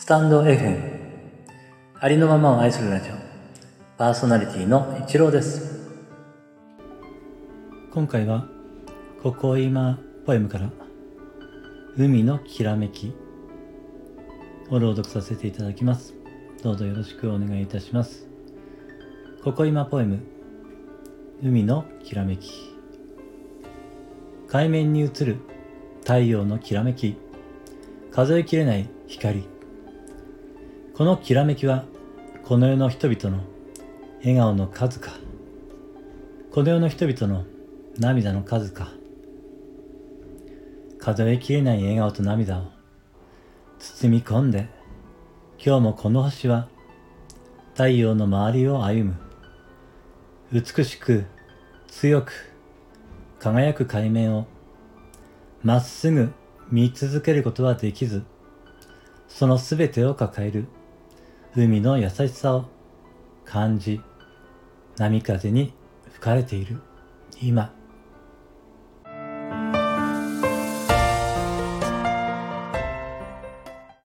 スタンド FM ありのままを愛するラジオ。パーソナリティの一郎です。今回はここ今ポエムから海のきらめき。を朗読させていただきます。どうぞよろしくお願いいたします。ここ今ポエム。海のきらめき。海面に映る太陽のきらめき。数えきれない光。このきらめきはこの世の人々の笑顔の数か。この世の人々の涙の数か。数えきれない笑顔と涙を包み込んで今日もこの星は太陽の周りを歩む。美しく強く輝く海面をまっすぐ見続けることはできずそのすべてを抱える。海の優しさを感じ波風に吹かれている今。